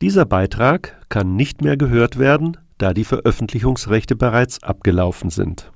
Dieser Beitrag kann nicht mehr gehört werden, da die Veröffentlichungsrechte bereits abgelaufen sind.